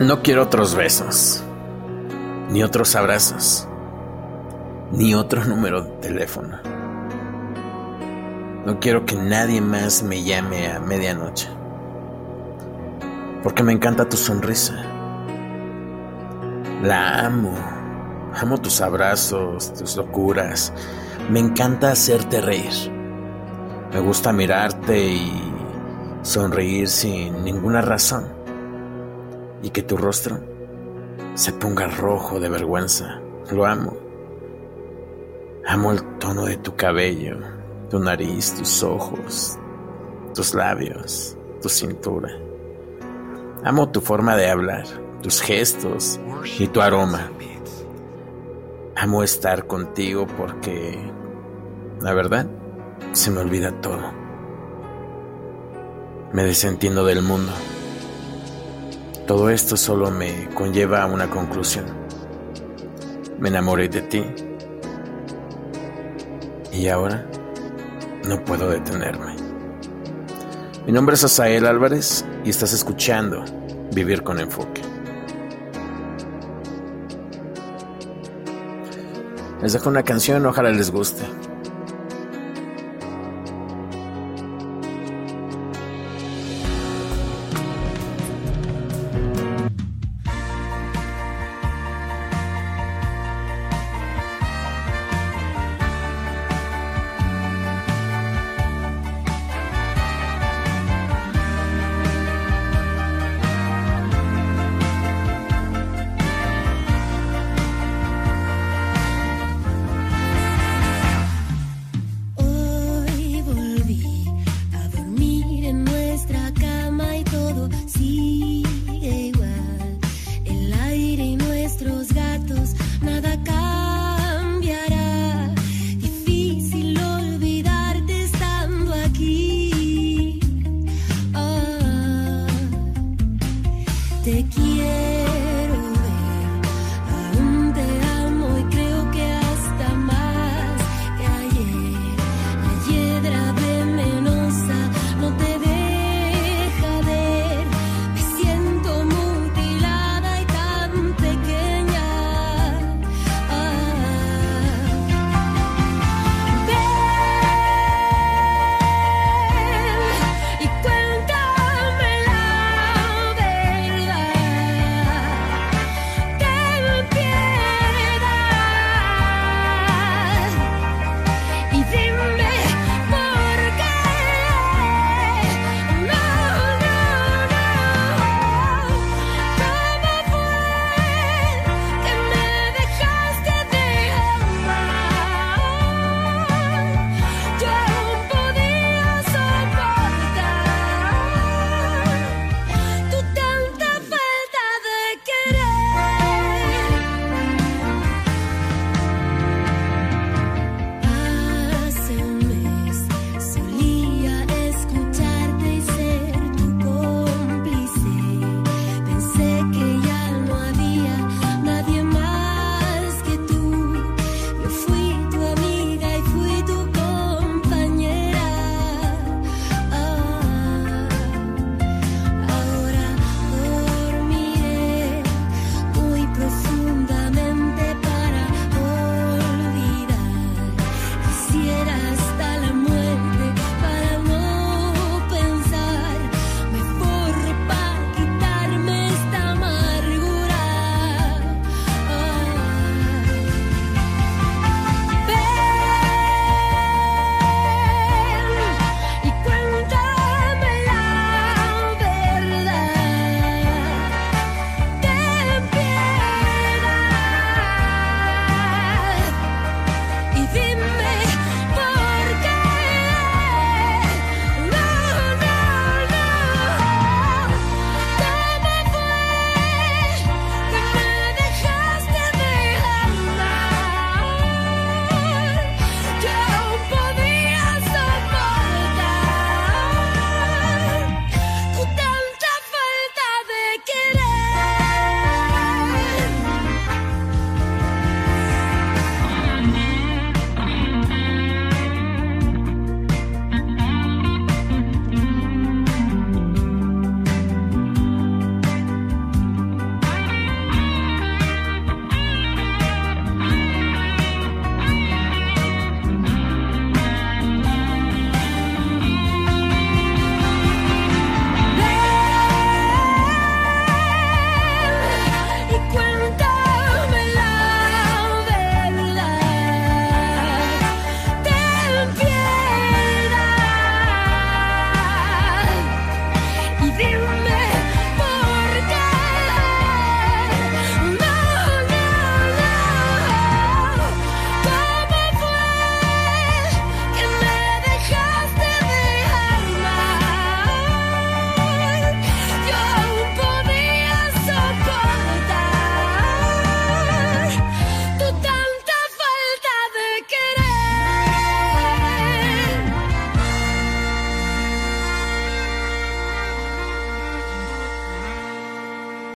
No quiero otros besos, ni otros abrazos, ni otro número de teléfono. No quiero que nadie más me llame a medianoche, porque me encanta tu sonrisa. La amo, amo tus abrazos, tus locuras. Me encanta hacerte reír. Me gusta mirarte y sonreír sin ninguna razón y que tu rostro se ponga rojo de vergüenza. Lo amo. Amo el tono de tu cabello, tu nariz, tus ojos, tus labios, tu cintura. Amo tu forma de hablar, tus gestos y tu aroma. Amo estar contigo porque, la verdad, se me olvida todo. Me desentiendo del mundo. Todo esto solo me conlleva a una conclusión. Me enamoré de ti. Y ahora no puedo detenerme. Mi nombre es Asael Álvarez y estás escuchando Vivir con Enfoque. Les dejo una canción, ojalá les guste.